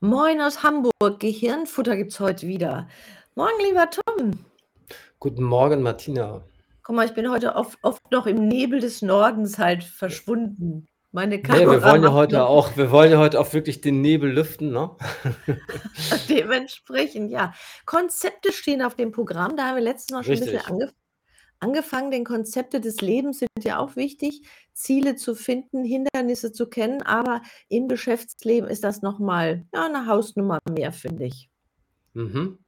Moin aus Hamburg. Gehirnfutter gibt's heute wieder. Moin, lieber Tom. Guten Morgen, Martina. Guck mal, ich bin heute oft, oft noch im Nebel des Nordens halt verschwunden. Meine Nee, Kamera wir wollen ja macht heute noch auch, wir wollen ja heute auch wirklich den Nebel lüften, ne? dementsprechend, ja. Konzepte stehen auf dem Programm. Da haben wir letztes Mal schon ein bisschen Richtig. ange angefangen, denn Konzepte des Lebens sind ja auch wichtig, Ziele zu finden, Hindernisse zu kennen, aber im Geschäftsleben ist das noch mal, ja, 'ne Hausnummer mehr, finde ich. Mhm.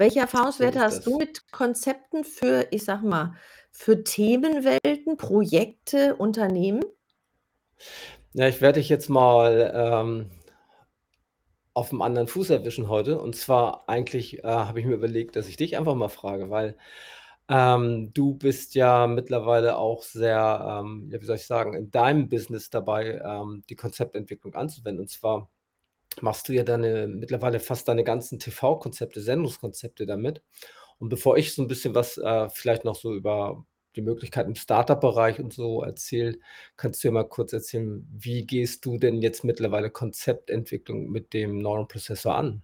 Welche Erfahrungswerte hast du mit Konzepten für, ich sage mal, für Themenwelten, Projekte, Unternehmen? Ja, ich werde dich jetzt mal, ähm auf'm anderen Fuß erwischen heute. Und zwar eigentlich, äh, habe ich mir überlegt, dass ich dich einfach mal frage, weil, ähm, du bist ja mittlerweile auch sehr, ähm, ja, wie soll ich sagen, in deinem Business dabei, ähm, die Konzeptentwicklung anzuwenden. Und zwar machst du ja deine mittlerweile fast deine ganzen TV-Konzepte, Sendungskonzepte damit. Und bevor ich so 'n bisschen was, äh, vielleicht noch so über die Möglichkeiten im Start-up-Bereich und so erzähle, kannst du ja mal kurz erzählen, wie gehst du denn jetzt mittlerweile Konzeptentwicklung mit dem Neuronprozessor an?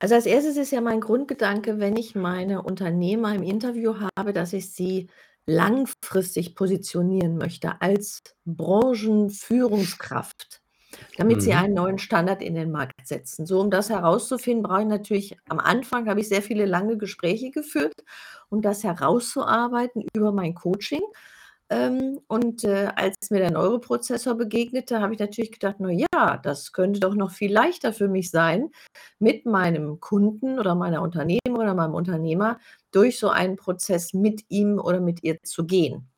Also, als Erstes ist ja mein Grundgedanke, wenn ich meine Unternehmer im Interview habe, dass ich sie langfristig positionieren möchte als Branchenführungskraft, damit sie Mhm. einen neuen Standard in den Markt setzen. So, um das herauszufinden, brauche ich natürlich am Anfang habe ich sehr viele lange Gespräche geführt, um das herauszuarbeiten über mein Coaching. Ähm, und, äh, als mir der Neuroprozessor begegnete, habe ich natürlich gedacht: „Na ja, das könnte doch noch viel leichter für mich sein, mit meinem Kunden oder meiner Unternehmerin oder meinem Unternehmer durch so einen Prozess mit ihm oder mit ihr zu gehen.“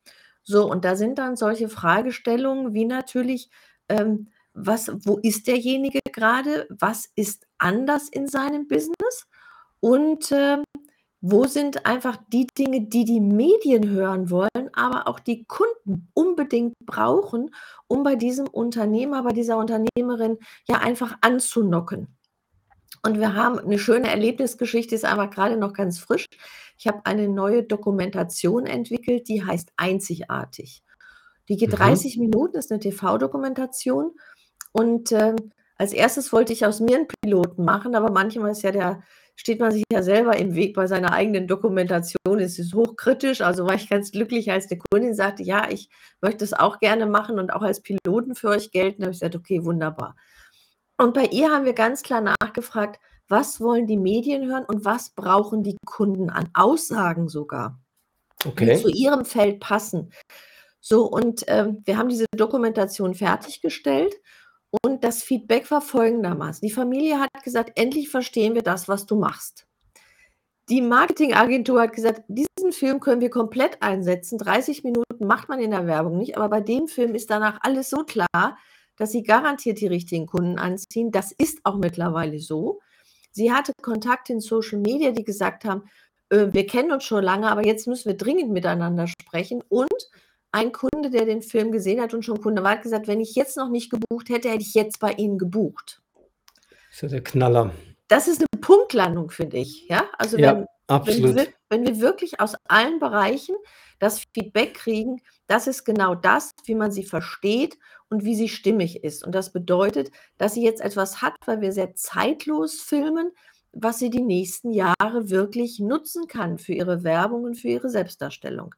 So, und da sind dann solche Fragestellungen wie natürlich, ähm, was wo ist derjenige grade? Was ist anders in seinem Business? Und, ähm, wo sind einfach die Dinge, die die Medien hören wollen, aber auch die Kunden unbedingt brauchen, um bei diesem Unternehmer, bei dieser Unternehmerin, ja, einfach anzudocken? Und wir haben 'ne schöne Erlebnisgeschichte, ist aber grade noch ganz frisch. Ich habe eine neue Dokumentation entwickelt, die heißt „Einzigartig“. Die geht Mhm. 30 Minuten, ist 'ne TV-Dokumentation. Und, ähm, als Erstes wollte ich aus mir 'n Piloten machen, aber manchmal ist ja der steht man sich ja selber im Weg bei seiner eigenen Dokumentation. Es ist hochkritisch, also war ich ganz glücklich, als 'ne Kundin sagte: „Ja, ich möchte es auch gerne machen und auch als Piloten für euch gelten.“ Da habe ich gesagt: „Okay, wunderbar.“ Und bei ihr haben wir ganz klar nachgefragt: „Was wollen die Medien hören und was brauchen die Kunden an Aussagen sogar, die zu Okay. ihrem Feld passen?“ So, und, ähm, wir haben diese Dokumentation fertiggestellt und das Feedback war folgendermaßen: Die Familie hat gesagt: „Endlich verstehen wir das, was du machst.“ Die Marketingagentur hat gesagt: „Diesen Film können wir komplett einsetzen. 30 Minuten macht man in der Werbung nicht, aber bei dem Film ist danach alles so klar, dass sie garantiert die richtigen Kunden anziehen.“ Das ist auch mittlerweile so. Sie hatte Kontakte in Social Media, die gesagt haben: „Äh, wir kennen uns schon lange, aber jetzt müssen wir dringend miteinander sprechen.“ Und ein Kunde, der den Film gesehen hat und schon Kunde war, hat gesagt: „Wenn ich jetzt noch nicht gebucht hätte, hätte ich jetzt bei Ihnen gebucht.“ Ist ja der Knaller. Das ist 'ne Punktlandung, finde ich, ja? Also, Ja, wenn wenn wir absolut. wenn wir wirklich aus allen Bereichen das Feedback kriegen, das ist genau das, wie man sie versteht und wie sie stimmig ist. Und das bedeutet, dass sie jetzt etwas hat, weil wir sehr zeitlos filmen, was sie die nächsten Jahre wirklich nutzen kann für ihre Werbung und für ihre Selbstdarstellung.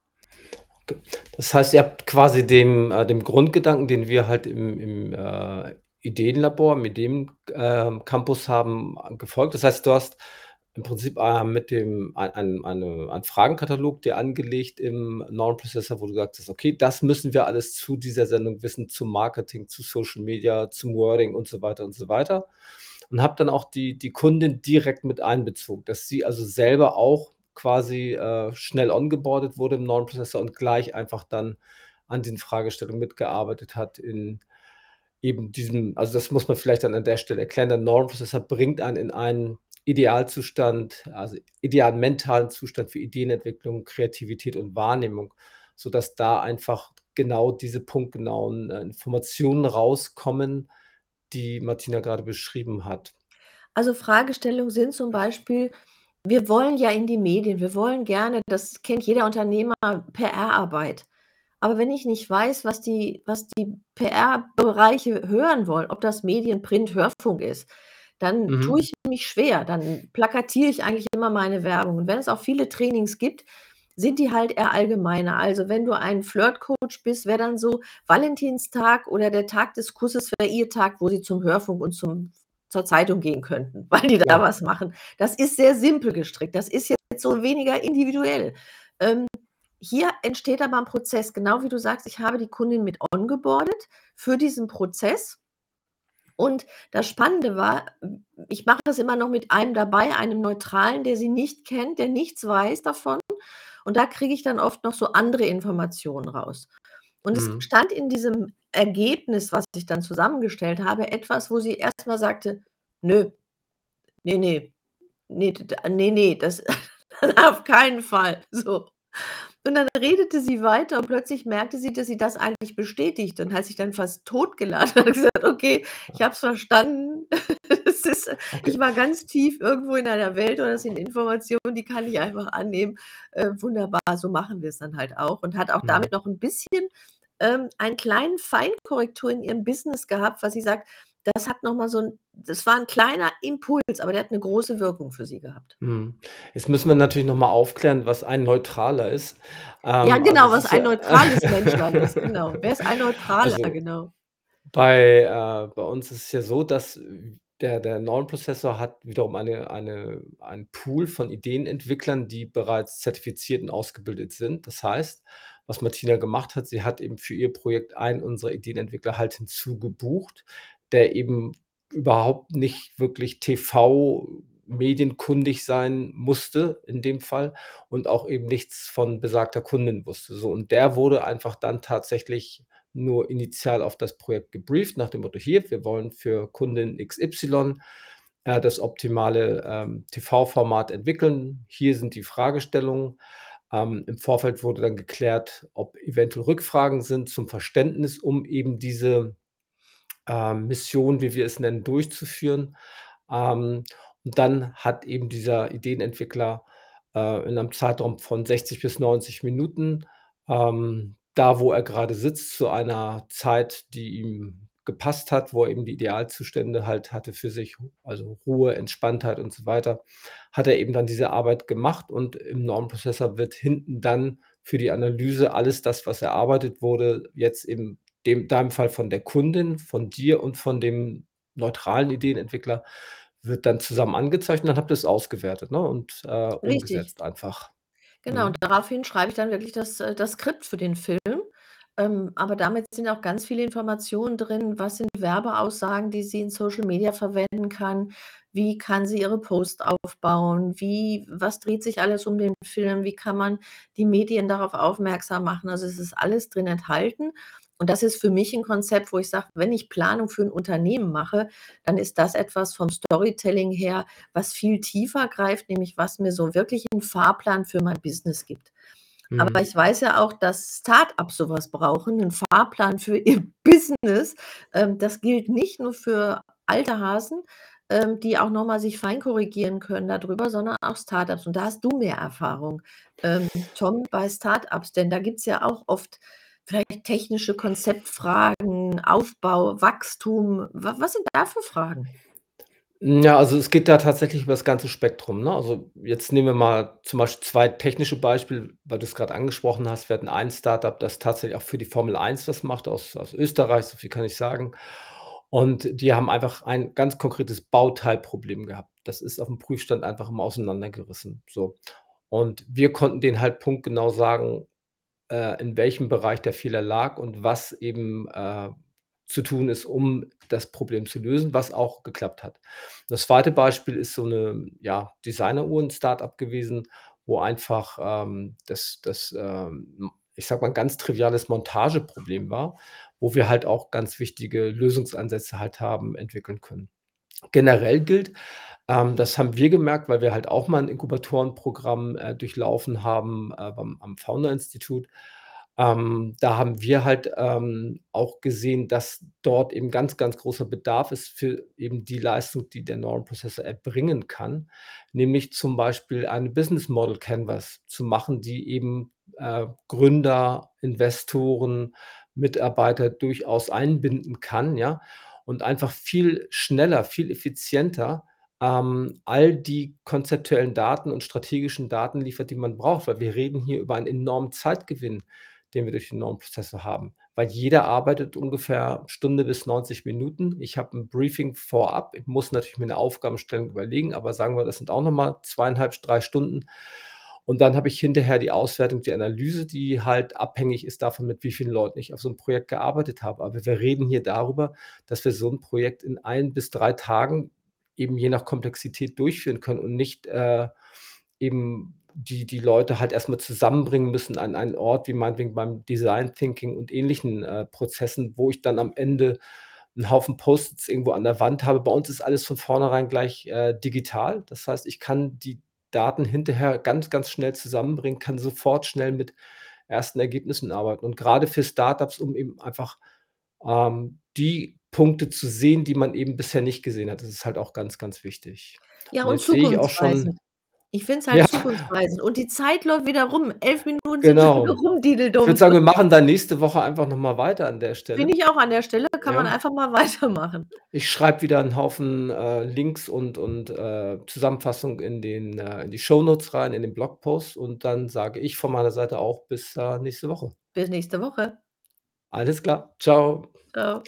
Das heißt, ihr habt quasi dem äh, dem Grundgedanken, den wir halt im im, äh, Ideenlabor, im Ideen ähm, Campus haben, gefolgt. Das heißt, du hast im Prinzip, äh, mit dem ein ein einen Fragenkatalog dir angelegt im Neuronprozessor, wo du gesagt hast: „Okay, das müssen wir alles zu dieser Sendung wissen, zum Marketing, zu Social Media, zum Wording und so weiter und so weiter.“ Und habt dann auch die die Kundin direkt mit einbezogen, dass sie also selber auch quasi, äh, schnell ongeboardet wurde im Neuronprozessor und gleich einfach dann an den Fragestellungen mitgearbeitet hat in eben diesem also, das muss man vielleicht dann an der Stelle erklären. Der Neuronprozessor bringt einen in einen Idealzustand, also idealen mentalen Zustand für Ideenentwicklung, Kreativität und Wahrnehmung, sodass da einfach genau diese punktgenauen, äh, Informationen rauskommen, die Martina grade beschrieben hat. Also, Fragestellungen sind zum Beispiel: Wir wollen ja in die Medien. Wir wollen gerne das kennt jeder Unternehmer, PR-Arbeit. aber wenn ich nicht weiß, was die was die PR-Bereiche hören wollen, ob das Medien, Print, Hörfunk ist, dann tue Mhm. ich mich schwer. Dann plakatiere ich eigentlich immer meine Werbung. Und wenn es auch viele Trainings gibt, sind die halt eher allgemeiner. Also, wenn du ein Flirt-Coach bist, wäre dann so Valentinstag oder der Tag des Kusses wäre ihr Tag, wo sie zum Hörfunk und zum zur Zeitung gehen könnten, weil die da Ja. was machen. Das ist sehr simpel gestrickt. Das ist jetzt so weniger individuell. Ähm, hier entsteht aber 'n Prozess, genau wie du sagst, ich habe die Kundin mit ongeboardet für diesen Prozess. Und das Spannende war, ich mache das immer noch mit einem dabei, einem Neutralen, der sie nicht kennt, der nichts weiß davon. Und da kriege ich dann oft noch so andere Informationen raus. Und es Mhm. stand in diesem Ergebnis, was ich dann zusammengestellt habe, etwas, wo sie erst mal sagte: „Nö, ne, ne, ne, d d ne, ne, das auf keinen Fall“, so. Und dann redete sie weiter und plötzlich merkte sie, dass sie das eigentlich bestätigt und hat sich dann fast totgelacht und gesagt: „Okay, ich habe es verstanden.“ Es ist ich Okay. war ganz tief irgendwo in einer Welt und das sind Informationen, die kann ich einfach annehmen. Äh, wunderbar, so machen wir's dann halt auch und hat auch Mhm. damit noch 'n bisschen, ähm, einen kleinen Feinkorrektur in ihrem Business gehabt, was sie sagt, das hat noch mal so 'n das war 'n kleiner Impuls, aber der hat 'ne große Wirkung für sie gehabt. Mhm. Jetzt müssen wir natürlich noch mal aufklären, was ein Neutraler ist. Ja, Ähm, also, genau, es was ein ja neutrales Menschlein ist, genau. Wer ist ein Neutraler? also, Genau. bei äh, bei uns ist es ja so, dass der der Normenprozessor hat wiederum eine eine einen Pool von Ideenentwicklern, die bereits zertifiziert und ausgebildet sind. Das heißt, was Martina gemacht hat, sie hat eben für ihr Projekt einen unserer Ideenentwickler halt hinzugebucht, der eben überhaupt nicht wirklich TV-medienkundig sein musste in dem Fall und auch eben nichts von besagter Kundin wusste, so. Und der wurde einfach dann tatsächlich nur initial auf das Projekt gebrieft nach dem Motto: „Hier, wir wollen für Kundin XY, äh, das optimale, ähm, TV-Format entwickeln. Hier sind die Fragestellungen.“ Ähm, im Vorfeld wurde dann geklärt, ob eventuell Rückfragen sind zum Verständnis, um eben diese, ähm, Mission, wie wir es nennen, durchzuführen. Ähm, und dann hat eben dieser Ideenentwickler, äh, in 'nem Zeitraum von 60 bis 90 Minuten, ähm, da, wo er grade sitzt, zu einer Zeit, die ihm gepasst hat, wo er eben die Idealzustände halt hatte für sich, also Ruhe, Entspanntheit und so weiter, hat er eben dann diese Arbeit gemacht und im Normenprozessor wird hinten dann für die Analyse alles das, was erarbeitet wurde, jetzt in dem deinem Fall von der Kundin, von dir und von dem neutralen Ideenentwickler, wird dann zusammen angezeigt und dann habt ihr's ausgewertet, ne, und, äh, Richtig. umgesetzt einfach. Genau, und Mhm. daraufhin schreibe ich dann wirklich das äh, das Skript für den Film. Ähm, aber damit sind auch ganz viele Informationen drin. Was sind Werbeaussagen, die sie in Social Media verwenden kann? Wie kann sie ihre Posts aufbauen? Wie was dreht sich alles um den Film? Wie kann man die Medien darauf aufmerksam machen? Also, es ist alles drin enthalten. Und das ist für mich 'n Konzept, wo ich sage, wenn ich Planung für 'n Unternehmen mache, dann ist das etwas vom Storytelling her, was viel tiefer greift, nämlich was mir so wirklich 'n Fahrplan für mein Business gibt. Aber Mhm. ich weiß ja auch, dass Start-ups so was brauchen, 'nen Fahrplan für ihr Business. Ähm, das gilt nicht nur für alte Hasen, ähm, die auch noch mal sich feinkorrigieren können da drüber, sondern auch Start-ups. Und da hast du mehr Erfahrung, ähm, Tom, bei Start-ups, denn da gibt's ja auch oft vielleicht technische Konzeptfragen, Aufbau, Wachstum. Wa was sind da für Fragen? Ja, also, es geht da tatsächlich über das ganze Spektrum, ne? Also, jetzt nehmen wir mal zum Beispiel 2 technische Beispiele, weil du's grad angesprochen hast. Wir hatten ein Start-up, das tatsächlich auch für die Formel 1 was macht aus aus Österreich, so viel kann ich sagen. Und die haben einfach ein ganz konkretes Bauteilproblem gehabt. Das ist aufm Prüfstand einfach immer auseinandergerissen, so. Und wir konnten denen halt punktgenau sagen, äh, in welchem Bereich der Fehler lag und was eben, äh, zu tun ist, um das Problem zu lösen, was auch geklappt hat. Das 2. Beispiel ist so 'ne, ja, Designeruhren-Start-up gewesen, wo einfach, ähm, das das, ähm, ich sage mal, 'n ganz triviales Montageproblem war, wo wir halt auch ganz wichtige Lösungsansätze halt haben entwickeln können. Generell gilt, ähm, das haben wir gemerkt, weil wir halt auch mal 'n Inkubatorenprogramm, äh, durchlaufen haben, äh, beim am Founder-Institut. Ähm, da haben wir halt, ähm, auch gesehen, dass dort eben ganz, ganz großer Bedarf ist für eben die Leistung, die der Normenprozessor erbringen kann, nämlich zum Beispiel eine Business Model Canvas zu machen, die eben äh, Gründer, Investoren, Mitarbeiter durchaus einbinden kann, ja, und einfach viel schneller, viel effizienter, ähm, all die konzeptuellen Daten und strategischen Daten liefert, die man braucht, weil wir reden hier über einen enormen Zeitgewinn, den wir durch den neuen Prozessor haben. Weil jeder arbeitet ungefähr Stunde bis 90 Minuten. Ich habe 'n Briefing vorab. Ich muss natürlich mir 'ne Aufgabenstellung überlegen, aber sagen wir, das sind auch noch mal 2,5, 3 Stunden. Und dann habe ich hinterher die Auswertung, die Analyse, die halt abhängig ist davon, mit wie vielen Leuten ich auf so 'n Projekt gearbeitet habe. Aber wir reden hier darüber, dass wir so 'n Projekt in 1 bis 3 Tagen eben je nach Komplexität durchführen können und nicht, äh, eben die die Leute halt erst mal zusammenbringen müssen an einen Ort, wie meinetwegen beim Design Thinking und ähnlichen, äh, Prozessen, wo ich dann am Ende 'n Haufen Post-its irgendwo an der Wand habe. Bei uns ist alles von vornherein gleich, äh, digital. Das heißt, ich kann die Daten hinterher ganz, ganz schnell zusammenbringen, kann sofort schnell mit ersten Ergebnissen arbeiten. Und grade für Start-ups, um eben einfach, ähm, die Punkte zu sehen, die man eben bisher nicht gesehen hat. Das ist halt auch ganz, ganz wichtig. Ja, Und und jetzt sehe ich auch schon. Ich finde es halt ja. zukunftsweisend und die Zeit läuft wieder rum. 11 Minuten sind Genau. rum, Ich würde sagen, wir machen dann nächste Woche einfach noch mal weiter an der Finde Stelle. ich auch an der Stelle kann man Ja. einfach mal weitermachen. Ich schreibe wieder 'n Haufen, äh, Links und und, äh, Zusammenfassung in den äh, in die Shownotes rein, in den Blogpost und dann sage ich von meiner Seite auch bis, äh, nächste Woche. Bis nächste Woche. Alles klar. Tschau. Tschau.